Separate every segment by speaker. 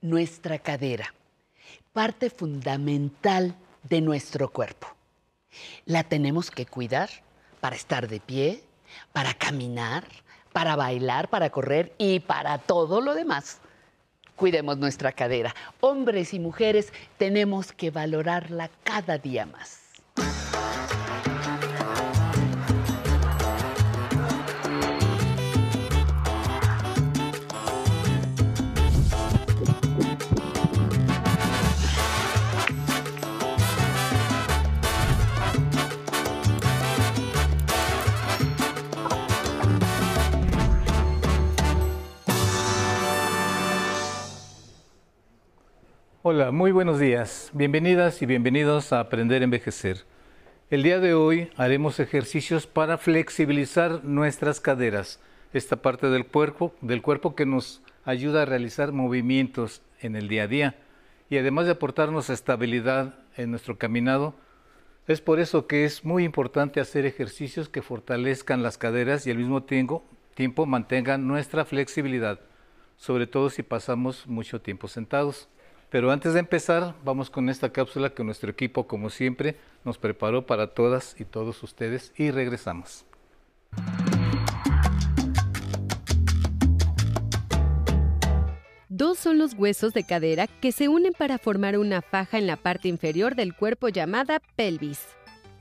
Speaker 1: nuestra cadera, parte fundamental de nuestro cuerpo. La tenemos que cuidar para estar de pie, para caminar, para bailar, para correr y para todo lo demás. Cuidemos nuestra cadera. Hombres y mujeres tenemos que valorarla cada día más.
Speaker 2: Hola, muy buenos días. Bienvenidas y bienvenidos a Aprender a Envejecer. El día de hoy haremos ejercicios para flexibilizar nuestras caderas, esta parte del cuerpo, del cuerpo que nos ayuda a realizar movimientos en el día a día y además de aportarnos estabilidad en nuestro caminado. Es por eso que es muy importante hacer ejercicios que fortalezcan las caderas y al mismo tiempo, tiempo mantengan nuestra flexibilidad, sobre todo si pasamos mucho tiempo sentados. Pero antes de empezar, vamos con esta cápsula que nuestro equipo, como siempre, nos preparó para todas y todos ustedes y regresamos.
Speaker 3: Dos son los huesos de cadera que se unen para formar una faja en la parte inferior del cuerpo llamada pelvis.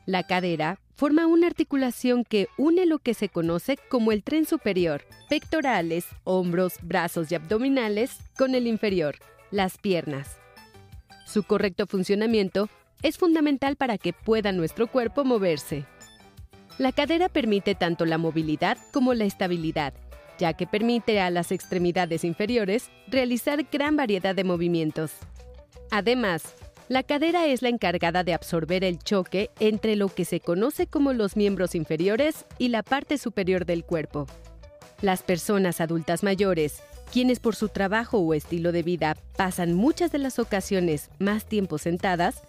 Speaker 3: La cadera forma una articulación que une lo que se conoce como el tren superior, pectorales, hombros, brazos y abdominales, con el inferior, las piernas. Su correcto funcionamiento es fundamental para que pueda nuestro cuerpo moverse. La cadera permite tanto la movilidad como la estabilidad, ya que permite a las extremidades inferiores realizar gran variedad de movimientos. Además, la cadera es la encargada de absorber el choque entre lo que se conoce como los miembros inferiores y la parte superior del cuerpo. Las personas adultas mayores quienes por su trabajo o estilo de vida pasan muchas de las ocasiones más tiempo sentadas,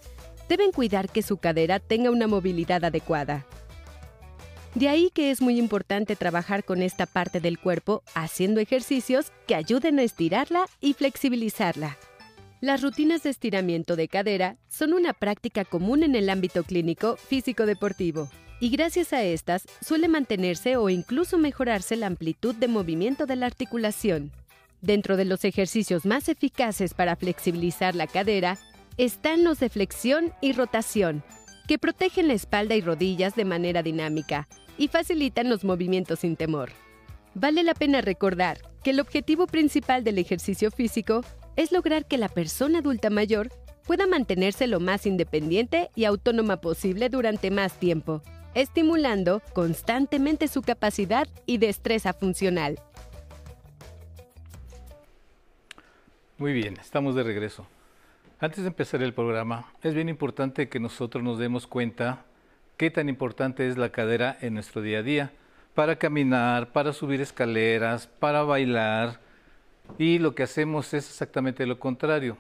Speaker 3: deben cuidar que su cadera tenga una movilidad adecuada. De ahí que es muy importante trabajar con esta parte del cuerpo haciendo ejercicios que ayuden a estirarla y flexibilizarla. Las rutinas de estiramiento de cadera son una práctica común en el ámbito clínico físico-deportivo y gracias a estas suele mantenerse o incluso mejorarse la amplitud de movimiento de la articulación. Dentro de los ejercicios más eficaces para flexibilizar la cadera están los de flexión y rotación, que protegen la espalda y rodillas de manera dinámica y facilitan los movimientos sin temor. Vale la pena recordar que el objetivo principal del ejercicio físico es lograr que la persona adulta mayor pueda mantenerse lo más independiente y autónoma posible durante más tiempo, estimulando constantemente su capacidad y destreza funcional.
Speaker 2: Muy bien, estamos de regreso. Antes de empezar el programa, es bien importante que nosotros nos demos cuenta qué tan importante es la cadera en nuestro día a día, para caminar, para subir escaleras, para bailar, y lo que hacemos es exactamente lo contrario,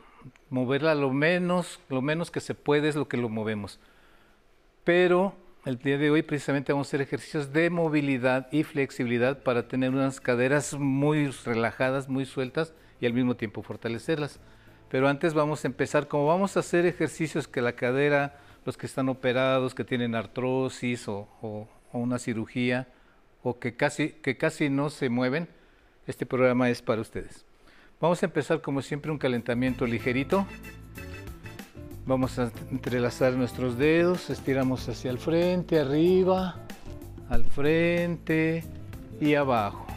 Speaker 2: moverla lo menos, lo menos que se puede es lo que lo movemos. Pero el día de hoy precisamente vamos a hacer ejercicios de movilidad y flexibilidad para tener unas caderas muy relajadas, muy sueltas y al mismo tiempo fortalecerlas. Pero antes vamos a empezar, como vamos a hacer ejercicios que la cadera, los que están operados, que tienen artrosis o, una cirugía, o que casi, que casi no se mueven, este programa es para ustedes. Vamos a empezar como siempre un calentamiento ligerito. Vamos a entrelazar nuestros dedos, estiramos hacia el frente, arriba, al frente y abajo.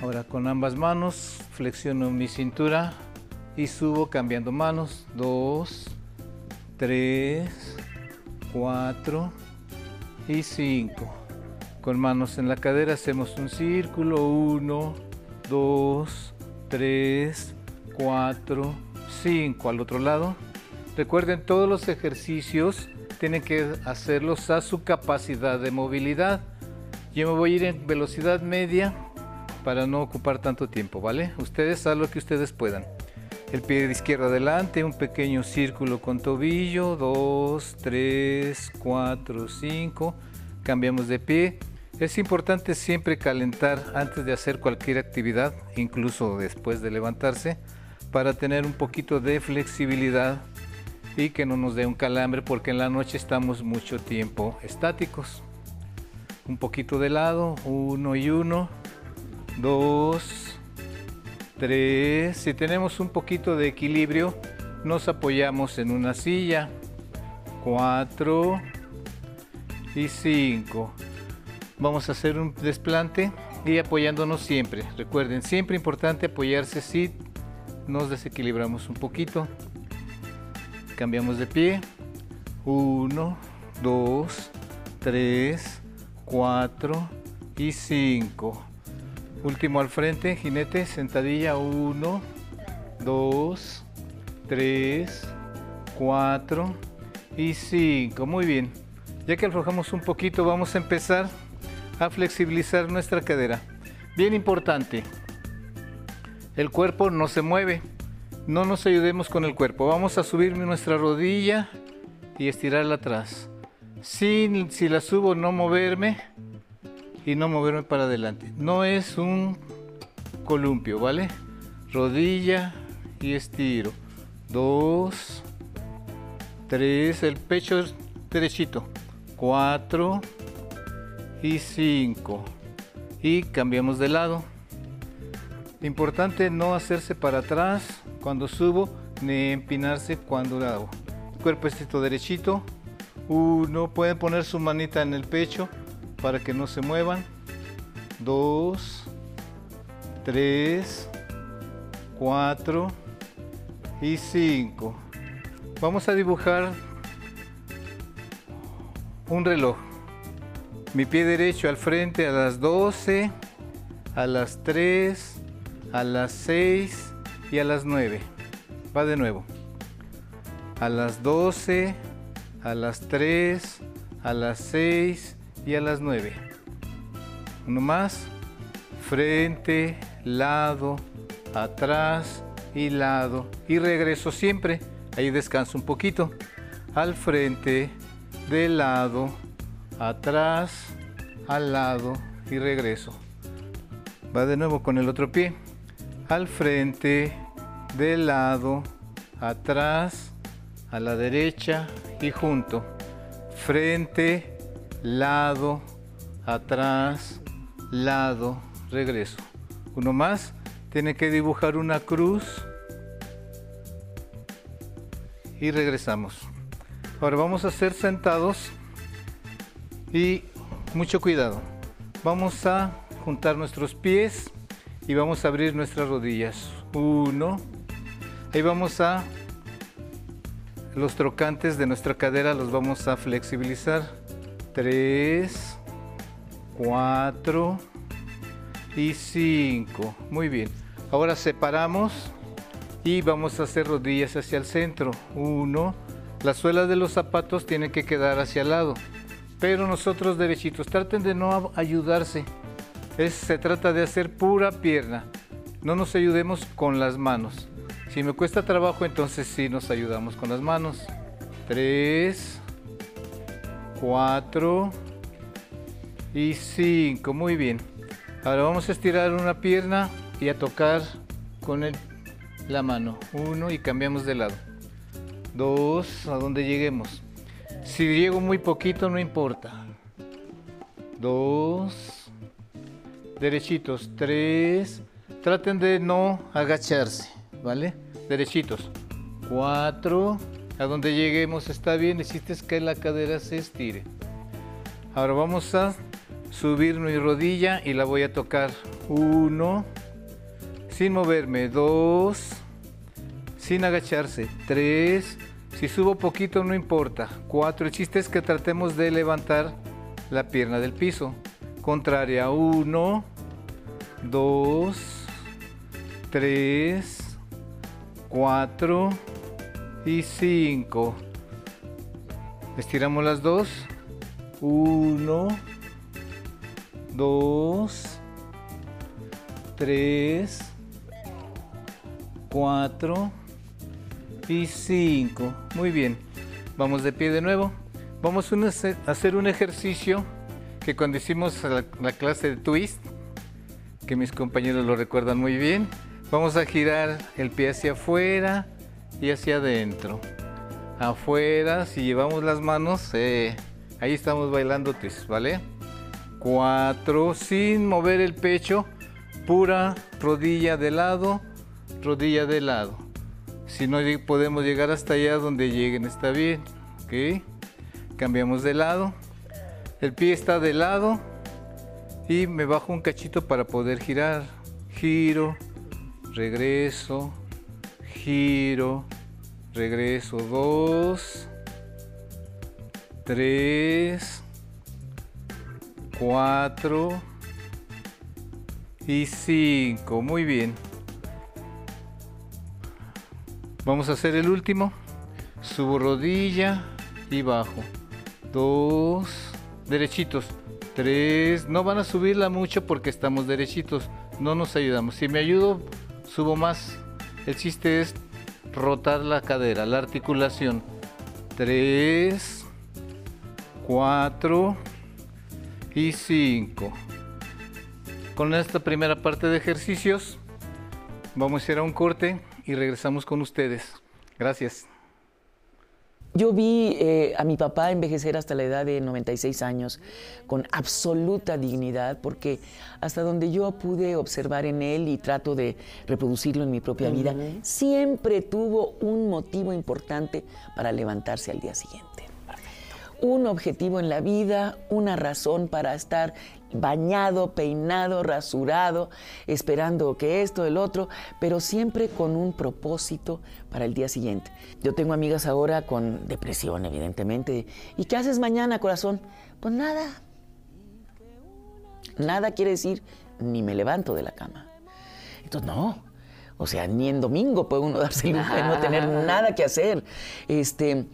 Speaker 2: Ahora con ambas manos flexiono mi cintura y subo cambiando manos. Dos, tres, cuatro y cinco. Con manos en la cadera hacemos un círculo. Uno, dos, tres, cuatro, cinco. Al otro lado. Recuerden, todos los ejercicios tienen que hacerlos a su capacidad de movilidad. Yo me voy a ir en velocidad media para no ocupar tanto tiempo, ¿vale? Ustedes hagan lo que ustedes puedan. El pie de izquierda adelante, un pequeño círculo con tobillo, 2, 3, 4, 5. Cambiamos de pie Es importante siempre calentar antes de hacer cualquier actividad, incluso después de levantarse, para tener un poquito de flexibilidad y que no nos dé un calambre porque en la noche estamos mucho tiempo estáticos. Un poquito de lado, uno y uno, dos, tres. Si tenemos un poquito de equilibrio, nos apoyamos en una silla. Cuatro y cinco. Vamos a hacer un desplante y apoyándonos siempre. Recuerden, siempre importante apoyarse si nos desequilibramos un poquito. Cambiamos de pie. 1, 2, 3, 4 y 5. Último al frente, jinete, sentadilla. 1, 2, 3, 4 y 5. Muy bien. Ya que aflojamos un poquito, vamos a empezar a flexibilizar nuestra cadera. Bien importante, el cuerpo no se mueve. No nos ayudemos con el cuerpo. Vamos a subir nuestra rodilla y estirarla atrás. Sin, si la subo, no moverme y no moverme para adelante. No es un columpio, ¿vale? Rodilla y estiro. Dos, tres, el pecho derechito. Cuatro y cinco. Y cambiamos de lado. Importante no hacerse para atrás cuando subo ni empinarse cuando hago. Cuerpo estirado derechito. Uno, pueden poner su manita en el pecho para que no se muevan. Dos, tres, cuatro y cinco. Vamos a dibujar un reloj. Mi pie derecho al frente a las 12, a las 3, a las 6 y a las 9. Va de nuevo. A las 12, a las 3, a las 6 y a las 9. Uno más. Frente, lado, atrás y lado. Y regreso siempre. Ahí descanso un poquito. Al frente, de lado, atrás, al lado y regreso. Va de nuevo con el otro pie. Al frente, de lado, atrás, a la derecha y junto. Frente, lado, atrás, lado, regreso. Uno más. Tiene que dibujar una cruz y regresamos. Ahora vamos a hacer sentados y mucho cuidado. Vamos a juntar nuestros pies y vamos a abrir nuestras rodillas. Uno. Ahí vamos a los trocantes de nuestra cadera los vamos a flexibilizar. Tres, cuatro y cinco. Muy bien. Ahora separamos y vamos a hacer rodillas hacia el centro. Uno. Las suelas de los zapatos tienen que quedar hacia el lado pero nosotros derechitos, traten de no ayudarse. Se trata de hacer pura pierna. No nos ayudemos con las manos. Si me cuesta trabajo, entonces sí nos ayudamos con las manos. Tres, cuatro y cinco. Muy bien. Ahora vamos a estirar una pierna y a tocar con la mano. Uno y cambiamos de lado. Dos, a donde lleguemos. Si llego muy poquito, no importa. Dos. Derechitos. Tres. Traten de no agacharse, ¿vale? Derechitos. Cuatro. A donde lleguemos está bien. Necesitas que la cadera se estire. Ahora vamos a subir mi rodilla y la voy a tocar. Uno. Sin moverme. Dos. Sin agacharse. Tres si subo poquito no importa. Cuatro. El chiste es que tratemos de levantar la pierna del piso. Contraria. Uno, dos, tres, cuatro y cinco. Estiramos las dos. Uno, dos, tres, cuatro y 5. Muy bien. Vamos de pie de nuevo. Vamos a hacer un ejercicio que cuando hicimos la, la clase de twist, que mis compañeros lo recuerdan muy bien, vamos a girar el pie hacia afuera y hacia adentro. Afuera, si llevamos las manos, eh, ahí estamos bailando twist, ¿vale? Cuatro, sin mover el pecho, pura rodilla de lado, rodilla de lado. Si no podemos llegar hasta allá donde lleguen, está bien. ¿Ok? Cambiamos de lado. El pie está de lado y me bajo un cachito para poder girar. Giro, regreso, giro, regreso. Dos, tres, cuatro y cinco. Muy bien. Vamos a hacer el último. Subo rodilla y bajo. Dos, derechitos. Tres, no van a subirla mucho porque estamos derechitos. No nos ayudamos. Si me ayudo, subo más. El chiste es rotar la cadera, la articulación. Tres, cuatro y cinco. Con esta primera parte de ejercicios, vamos a ir a un corte y regresamos con ustedes. Gracias.
Speaker 4: Yo vi eh, a mi papá envejecer hasta la edad de 96 años con absoluta dignidad, porque hasta donde yo pude observar en él y trato de reproducirlo en mi propia vida, siempre tuvo un motivo importante para levantarse al día siguiente. Un objetivo en la vida, una razón para estar bañado, peinado, rasurado, esperando que esto, el otro, pero siempre con un propósito para el día siguiente. Yo tengo amigas ahora con depresión, evidentemente. ¿Y qué haces mañana, corazón? Pues nada. Nada quiere decir ni me levanto de la cama. Entonces, no. O sea, ni en domingo puede uno darse el lujo de no tener nada que hacer. Este,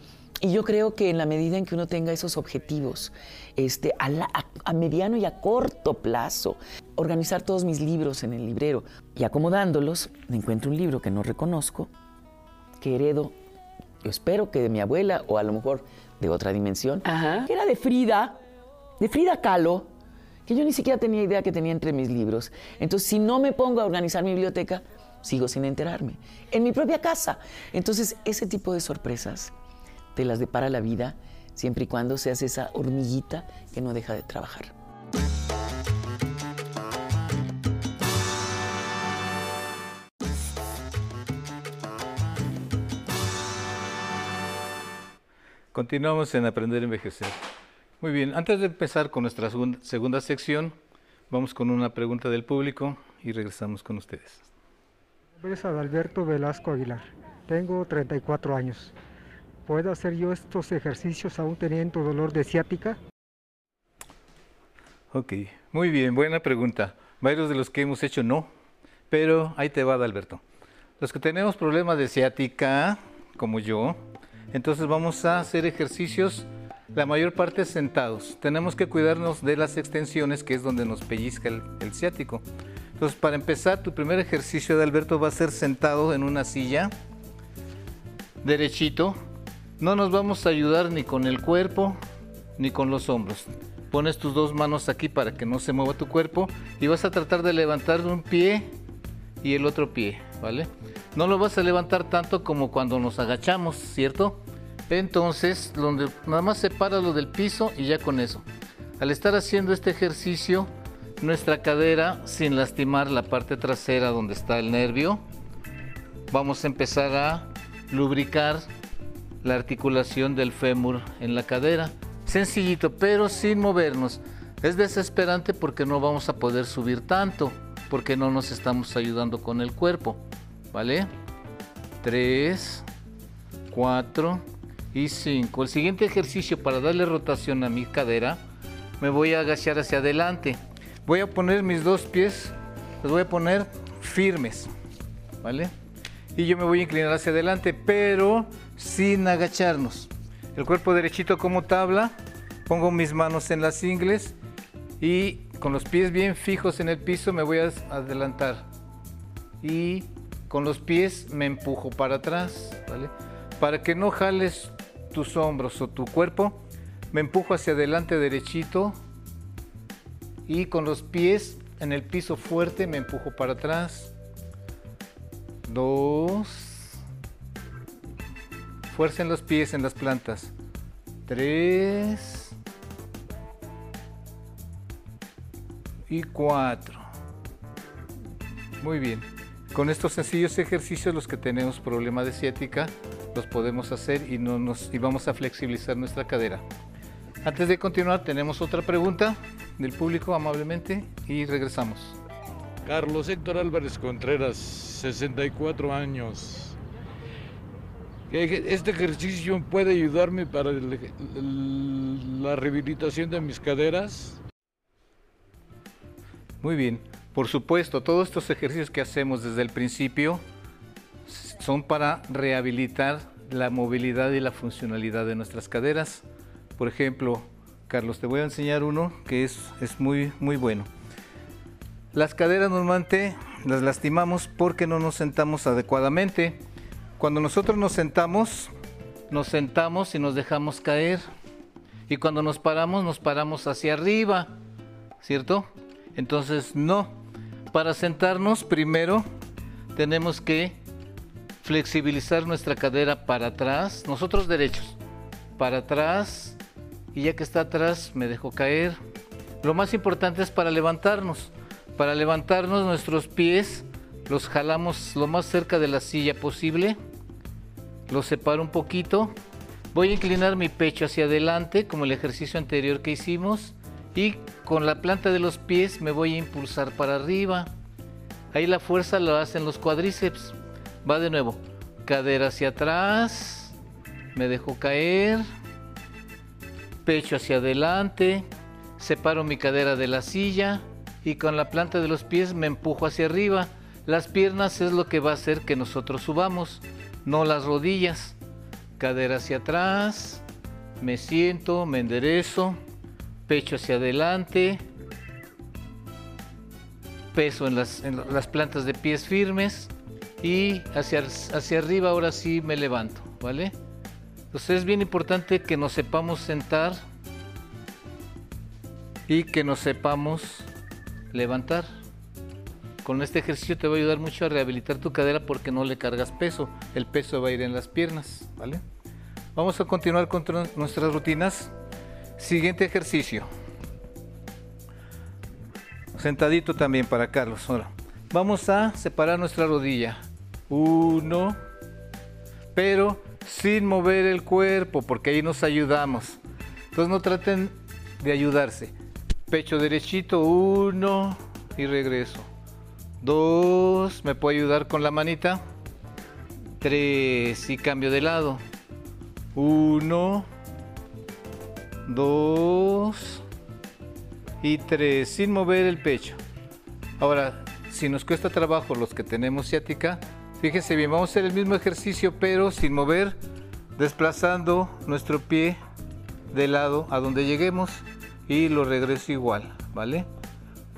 Speaker 4: y yo creo que en la medida en que uno tenga esos objetivos, este, a, la- a- a mediano y a corto plazo, organizar todos mis libros en el librero y acomodándolos, me encuentro un libro que no reconozco, que heredo, yo espero que de mi abuela o a lo mejor de otra dimensión,
Speaker 1: Ajá.
Speaker 4: que era de Frida, de Frida Kahlo, que yo ni siquiera tenía idea que tenía entre mis libros. Entonces, si no me pongo a organizar mi biblioteca, sigo sin enterarme. En mi propia casa. Entonces, ese tipo de sorpresas te las depara la vida siempre y cuando seas esa hormiguita que no deja de trabajar.
Speaker 2: Continuamos en Aprender a Envejecer. Muy bien, antes de empezar con nuestra segun- segunda sección, vamos con una pregunta del público y regresamos con ustedes.
Speaker 5: Mi nombre es Adalberto Velasco Aguilar. Tengo 34 años. ¿Puedo hacer yo estos ejercicios aún teniendo dolor de ciática?
Speaker 2: Ok, muy bien, buena pregunta. Varios de los que hemos hecho no, pero ahí te va, Alberto. Los que tenemos problemas de ciática, como yo, entonces vamos a hacer ejercicios, la mayor parte sentados. Tenemos que cuidarnos de las extensiones, que es donde nos pellizca el, el ciático. Entonces, para empezar, tu primer ejercicio de Alberto va a ser sentado en una silla, derechito. No nos vamos a ayudar ni con el cuerpo ni con los hombros. Pones tus dos manos aquí para que no se mueva tu cuerpo y vas a tratar de levantar un pie y el otro pie, ¿vale? No lo vas a levantar tanto como cuando nos agachamos, ¿cierto? Entonces, donde nada más sepáralo del piso y ya con eso. Al estar haciendo este ejercicio, nuestra cadera, sin lastimar la parte trasera donde está el nervio, vamos a empezar a lubricar la articulación del fémur en la cadera. Sencillito, pero sin movernos. Es desesperante porque no vamos a poder subir tanto, porque no nos estamos ayudando con el cuerpo. ¿Vale? 3, 4 y 5. El siguiente ejercicio para darle rotación a mi cadera, me voy a agachar hacia adelante. Voy a poner mis dos pies, los voy a poner firmes. ¿Vale? Y yo me voy a inclinar hacia adelante, pero sin agacharnos. El cuerpo derechito como tabla, pongo mis manos en las ingles y con los pies bien fijos en el piso me voy a adelantar. Y con los pies me empujo para atrás, ¿vale? Para que no jales tus hombros o tu cuerpo, me empujo hacia adelante derechito y con los pies en el piso fuerte me empujo para atrás. Dos. Fuerza en los pies, en las plantas. Tres. Y cuatro. Muy bien. Con estos sencillos ejercicios, los que tenemos problema de ciática, los podemos hacer y, no nos, y vamos a flexibilizar nuestra cadera. Antes de continuar, tenemos otra pregunta del público amablemente y regresamos.
Speaker 6: Carlos Héctor Álvarez Contreras, 64 años. ¿Este ejercicio puede ayudarme para la rehabilitación de mis caderas?
Speaker 2: Muy bien. Por supuesto, todos estos ejercicios que hacemos desde el principio son para rehabilitar la movilidad y la funcionalidad de nuestras caderas. Por ejemplo, Carlos, te voy a enseñar uno que es, es muy, muy bueno. Las caderas normalmente las lastimamos porque no nos sentamos adecuadamente. Cuando nosotros nos sentamos, nos sentamos y nos dejamos caer. Y cuando nos paramos, nos paramos hacia arriba, ¿cierto? Entonces, no. Para sentarnos, primero tenemos que flexibilizar nuestra cadera para atrás, nosotros derechos, para atrás, y ya que está atrás me dejo caer. Lo más importante es para levantarnos. Para levantarnos nuestros pies los jalamos lo más cerca de la silla posible. Los separo un poquito. Voy a inclinar mi pecho hacia adelante como el ejercicio anterior que hicimos y con la planta de los pies me voy a impulsar para arriba. Ahí la fuerza lo hacen los cuádriceps. Va de nuevo. Cadera hacia atrás. Me dejo caer pecho hacia adelante, separo mi cadera de la silla y con la planta de los pies me empujo hacia arriba. Las piernas es lo que va a hacer que nosotros subamos, no las rodillas. Cadera hacia atrás, me siento, me enderezo, pecho hacia adelante, peso en las, plantas de pies firmes y hacia, hacia arriba ahora sí me levanto, ¿vale? Entonces es bien importante que nos sepamos sentar y que nos sepamos levantar. Con este ejercicio te va a ayudar mucho a rehabilitar tu cadera porque no le cargas peso. El peso va a ir en las piernas, ¿vale? Vamos a continuar con nuestras rutinas. Siguiente ejercicio. Sentadito también para Carlos. Ahora, vamos a separar nuestra rodilla. Uno, pero sin mover el cuerpo, porque ahí nos ayudamos. Entonces no traten de ayudarse. Pecho derechito, uno y regreso. Dos, me puedo ayudar con la manita. Tres y cambio de lado. Uno, dos y tres, sin mover el pecho. Ahora, si nos cuesta trabajo los que tenemos ciática, Fíjense bien, vamos a hacer el mismo ejercicio pero sin mover, desplazando nuestro pie de lado a donde lleguemos y lo regreso igual, ¿vale?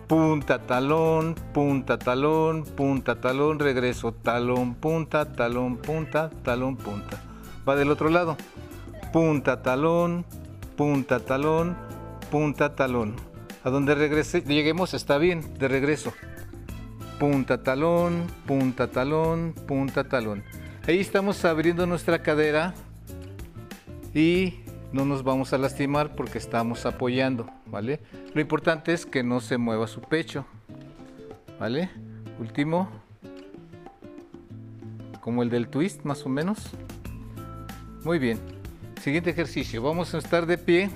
Speaker 2: Punta, talón, punta, talón, punta, talón, regreso, talón, punta, talón, punta, talón, punta. Va del otro lado. Punta, talón, punta, talón, punta, talón. A donde regrese, lleguemos está bien, de regreso punta talón, punta talón, punta talón. Ahí estamos abriendo nuestra cadera y no nos vamos a lastimar porque estamos apoyando, ¿vale? Lo importante es que no se mueva su pecho, ¿vale? Último, como el del twist más o menos. Muy bien, siguiente ejercicio, vamos a estar de pie.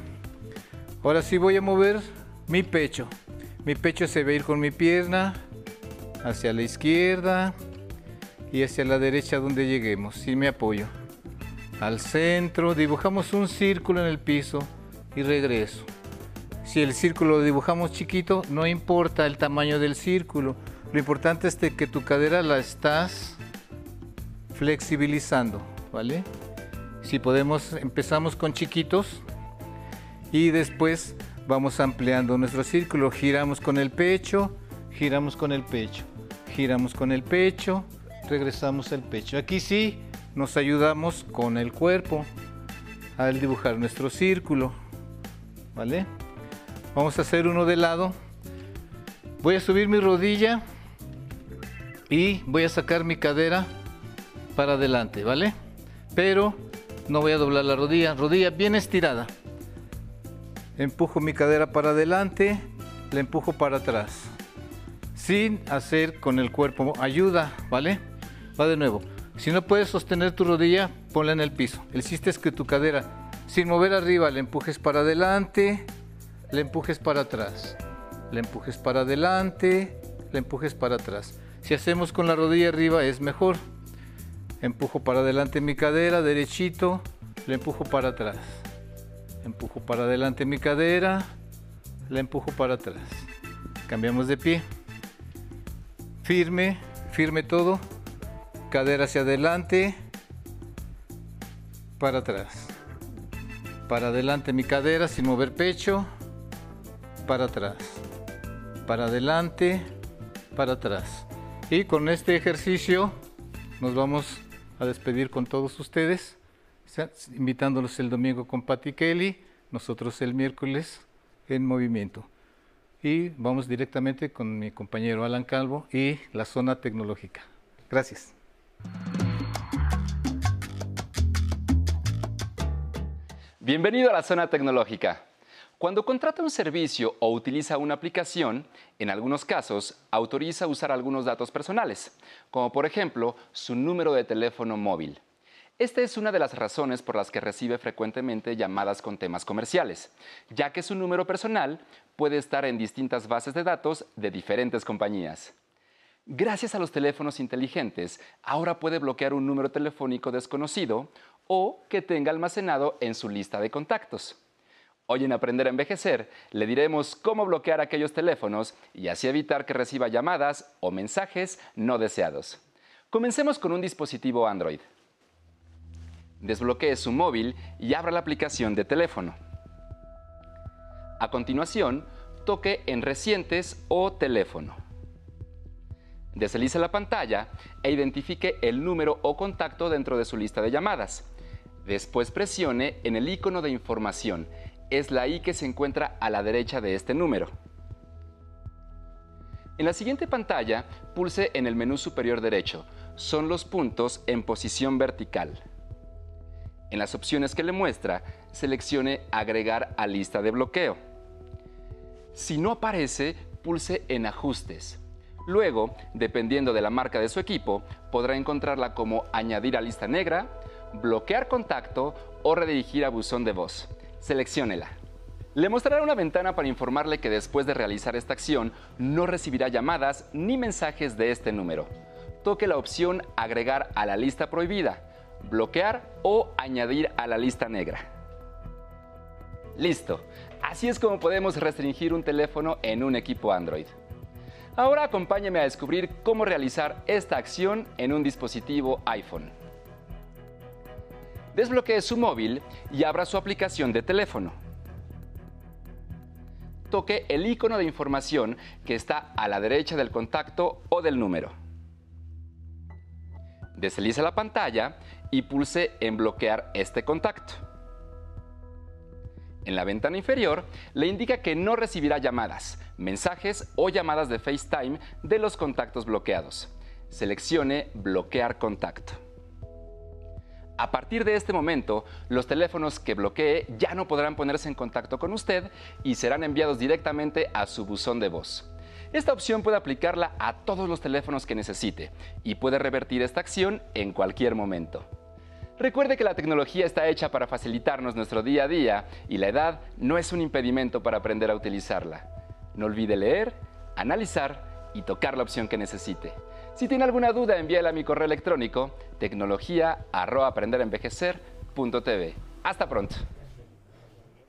Speaker 2: Ahora sí voy a mover mi pecho. Mi pecho se va a ir con mi pierna, hacia la izquierda y hacia la derecha donde lleguemos, sin mi apoyo. Al centro, dibujamos un círculo en el piso y regreso. Si el círculo lo dibujamos chiquito, no importa el tamaño del círculo. Lo importante es que tu cadera la estás flexibilizando, ¿vale? Si podemos, empezamos con chiquitos y después vamos ampliando nuestro círculo. Giramos con el pecho, giramos con el pecho giramos con el pecho, regresamos el pecho. Aquí sí nos ayudamos con el cuerpo al dibujar nuestro círculo. ¿Vale? Vamos a hacer uno de lado. Voy a subir mi rodilla y voy a sacar mi cadera para adelante, ¿vale? Pero no voy a doblar la rodilla, rodilla bien estirada. Empujo mi cadera para adelante, la empujo para atrás. Sin hacer con el cuerpo ayuda, ¿vale? Va de nuevo. Si no puedes sostener tu rodilla, ponla en el piso. El chiste es que tu cadera, sin mover arriba, la empujes para adelante, la empujes para atrás, la empujes para adelante, la empujes para atrás. Si hacemos con la rodilla arriba es mejor. Empujo para adelante mi cadera, derechito, la empujo para atrás. Empujo para adelante mi cadera, la empujo para atrás. Cambiamos de pie. Firme, firme todo. Cadera hacia adelante, para atrás. Para adelante mi cadera sin mover pecho, para atrás. Para adelante, para atrás. Y con este ejercicio nos vamos a despedir con todos ustedes, invitándolos el domingo con Patti Kelly, nosotros el miércoles en movimiento. Y vamos directamente con mi compañero Alan Calvo y la zona tecnológica. Gracias.
Speaker 7: Bienvenido a la zona tecnológica. Cuando contrata un servicio o utiliza una aplicación, en algunos casos autoriza usar algunos datos personales, como por ejemplo su número de teléfono móvil. Esta es una de las razones por las que recibe frecuentemente llamadas con temas comerciales, ya que su número personal puede estar en distintas bases de datos de diferentes compañías. Gracias a los teléfonos inteligentes, ahora puede bloquear un número telefónico desconocido o que tenga almacenado en su lista de contactos. Hoy en Aprender a Envejecer le diremos cómo bloquear aquellos teléfonos y así evitar que reciba llamadas o mensajes no deseados. Comencemos con un dispositivo Android. Desbloquee su móvil y abra la aplicación de teléfono. A continuación, toque en Recientes o Teléfono. Deslice la pantalla e identifique el número o contacto dentro de su lista de llamadas. Después presione en el icono de información es la I que se encuentra a la derecha de este número. En la siguiente pantalla, pulse en el menú superior derecho. Son los puntos en posición vertical. En las opciones que le muestra, seleccione Agregar a lista de bloqueo. Si no aparece, pulse en Ajustes. Luego, dependiendo de la marca de su equipo, podrá encontrarla como Añadir a lista negra, Bloquear contacto o redirigir a buzón de voz. Selecciónela. Le mostrará una ventana para informarle que después de realizar esta acción no recibirá llamadas ni mensajes de este número. Toque la opción Agregar a la lista prohibida, bloquear o añadir a la lista negra. Listo. Así es como podemos restringir un teléfono en un equipo Android. Ahora acompáñeme a descubrir cómo realizar esta acción en un dispositivo iPhone. Desbloquee su móvil y abra su aplicación de teléfono. Toque el icono de información que está a la derecha del contacto o del número. Deslice la pantalla y pulse en bloquear este contacto. En la ventana inferior le indica que no recibirá llamadas, mensajes o llamadas de FaceTime de los contactos bloqueados. Seleccione Bloquear contacto. A partir de este momento, los teléfonos que bloquee ya no podrán ponerse en contacto con usted y serán enviados directamente a su buzón de voz. Esta opción puede aplicarla a todos los teléfonos que necesite y puede revertir esta acción en cualquier momento. Recuerde que la tecnología está hecha para facilitarnos nuestro día a día y la edad no es un impedimento para aprender a utilizarla. No olvide leer, analizar y tocar la opción que necesite. Si tiene alguna duda, envíela a mi correo electrónico tecnología@aprenderenvejecer.tv. Hasta pronto.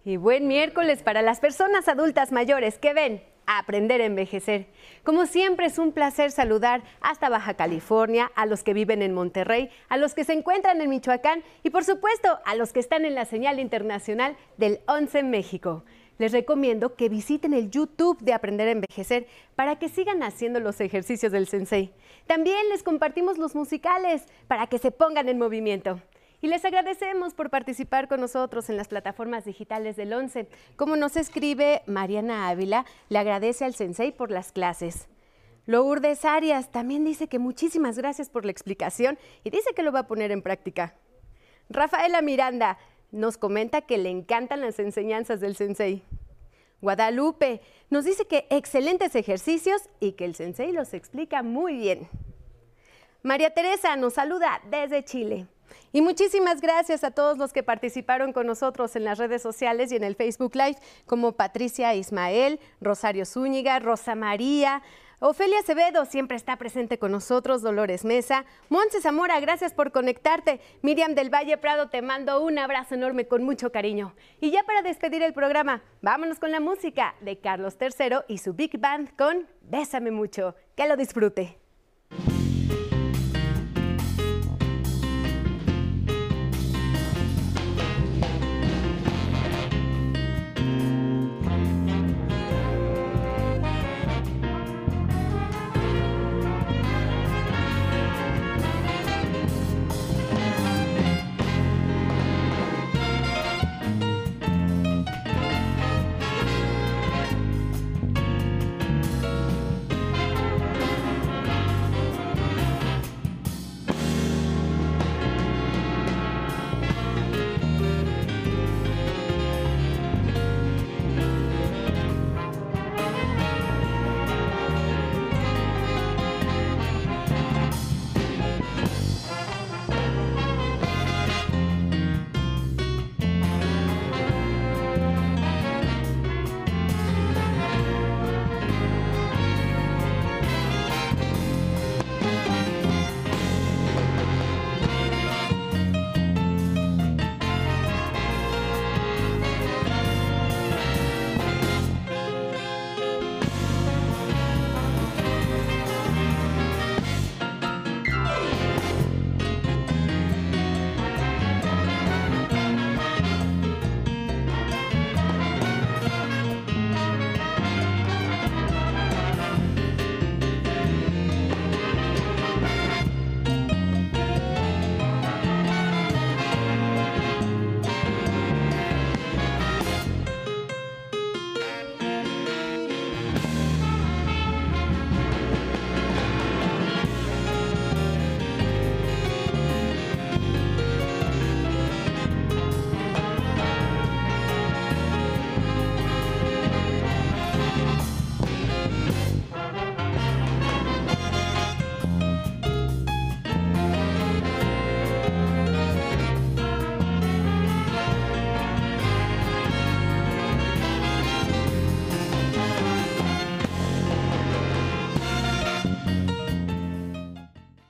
Speaker 3: Y buen miércoles para las personas adultas mayores que ven aprender a envejecer. Como siempre es un placer saludar hasta Baja California, a los que viven en Monterrey, a los que se encuentran en Michoacán y por supuesto a los que están en la señal internacional del 11 México les recomiendo que visiten el YouTube de Aprender a Envejecer para que sigan haciendo los ejercicios del Sensei. También les compartimos los musicales para que se pongan en movimiento. Y les agradecemos por participar con nosotros en las plataformas digitales del 11. Como nos escribe Mariana Ávila, le agradece al sensei por las clases. Lourdes Arias también dice que muchísimas gracias por la explicación y dice que lo va a poner en práctica. Rafaela Miranda nos comenta que le encantan las enseñanzas del sensei. Guadalupe nos dice que excelentes ejercicios y que el sensei los explica muy bien. María Teresa nos saluda desde Chile. Y muchísimas gracias a todos los que participaron con nosotros en las redes sociales y en el Facebook Live, como Patricia Ismael, Rosario Zúñiga, Rosa María, Ofelia Acevedo siempre está presente con nosotros, Dolores Mesa, Monse Zamora, gracias por conectarte. Miriam del Valle Prado, te mando un abrazo enorme con mucho cariño. Y ya para despedir el programa, vámonos con la música de Carlos III y su Big Band con Bésame mucho. Que lo disfrute.